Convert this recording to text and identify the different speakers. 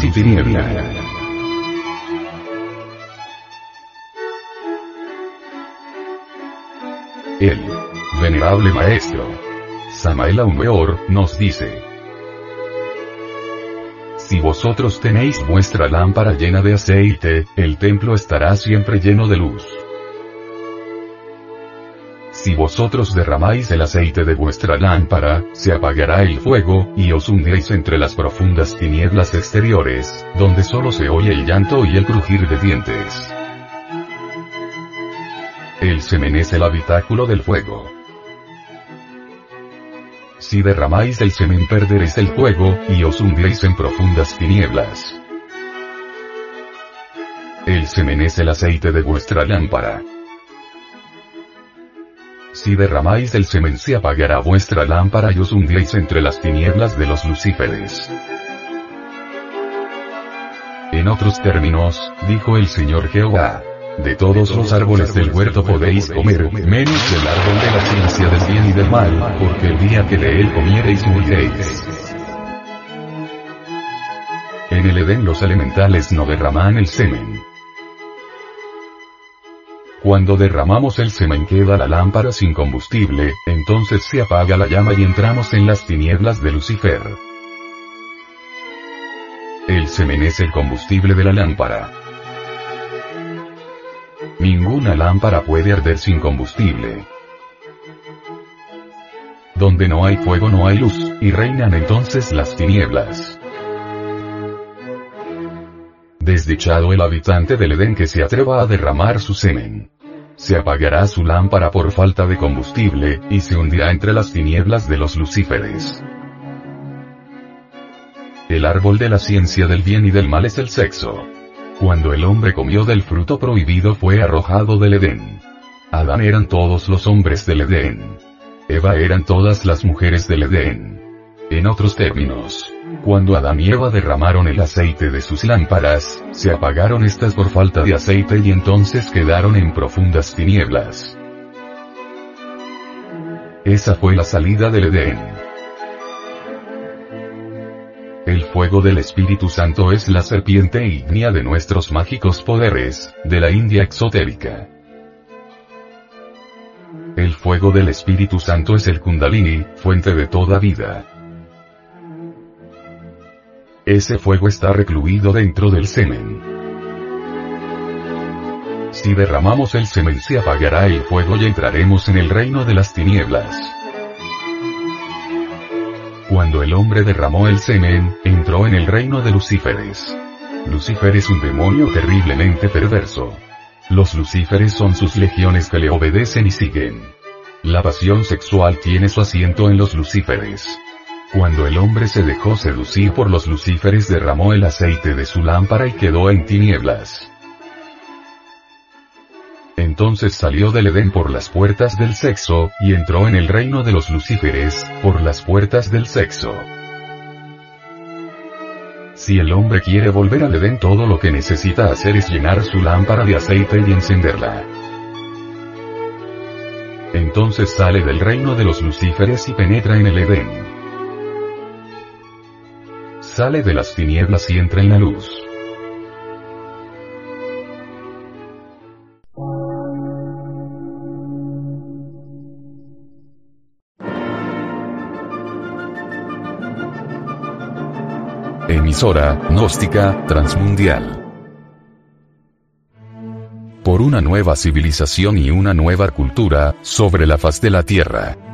Speaker 1: tiniebla. El venerable maestro Samael Aumeor nos dice, si vosotros tenéis vuestra lámpara llena de aceite, el templo estará siempre lleno de luz. Si vosotros derramáis el aceite de vuestra lámpara, se apagará el fuego, y os hundiréis entre las profundas tinieblas exteriores, donde solo se oye el llanto y el crujir de dientes. El semen es el habitáculo del fuego. Si derramáis el semen perderéis el fuego, y os hundiréis en profundas tinieblas. El semen es el aceite de vuestra lámpara. Si derramáis el semen se apagará vuestra lámpara y os hundiréis entre las tinieblas de los lucíferes. En otros términos, dijo el Señor Jehová, de todos los árboles del huerto podéis comer, menos del árbol de la ciencia del bien y del mal, porque el día que de él comiereis moriréis. En el Edén los elementales no derraman el semen. Cuando derramamos el semen queda la lámpara sin combustible, entonces se apaga la llama y entramos en las tinieblas de Lucifer. El semen es el combustible de la lámpara. Ninguna lámpara puede arder sin combustible. Donde no hay fuego no hay luz, y reinan entonces las tinieblas. Desdichado el habitante del Edén que se atreva a derramar su semen. Se apagará su lámpara por falta de combustible, y se hundirá entre las tinieblas de los lucíferes. El árbol de la ciencia del bien y del mal es el sexo. Cuando el hombre comió del fruto prohibido fue arrojado del Edén. Adán eran todos los hombres del Edén. Eva eran todas las mujeres del Edén. En otros términos, cuando Adán y Eva derramaron el aceite de sus lámparas, se apagaron estas por falta de aceite y entonces quedaron en profundas tinieblas. Esa fue la salida del Edén. El fuego del Espíritu Santo es la serpiente ígnea de nuestros mágicos poderes, de la India exotérica. El fuego del Espíritu Santo es el Kundalini, fuente de toda vida. Ese fuego está recluido dentro del semen. Si derramamos el semen se apagará el fuego y entraremos en el reino de las tinieblas. Cuando el hombre derramó el semen, entró en el reino de Lucíferes. Lucifer es un demonio terriblemente perverso. Los Lucíferes son sus legiones que le obedecen y siguen. La pasión sexual tiene su asiento en los Lucíferes. Cuando el hombre se dejó seducir por los lucíferes derramó el aceite de su lámpara y quedó en tinieblas. Entonces salió del Edén por las puertas del sexo, y entró en el reino de los lucíferes, por las puertas del sexo. Si el hombre quiere volver al Edén todo lo que necesita hacer es llenar su lámpara de aceite y encenderla. Entonces sale del reino de los lucíferes y penetra en el Edén sale de las tinieblas y entra en la luz. Emisora, gnóstica, transmundial. Por una nueva civilización y una nueva cultura, sobre la faz de la Tierra.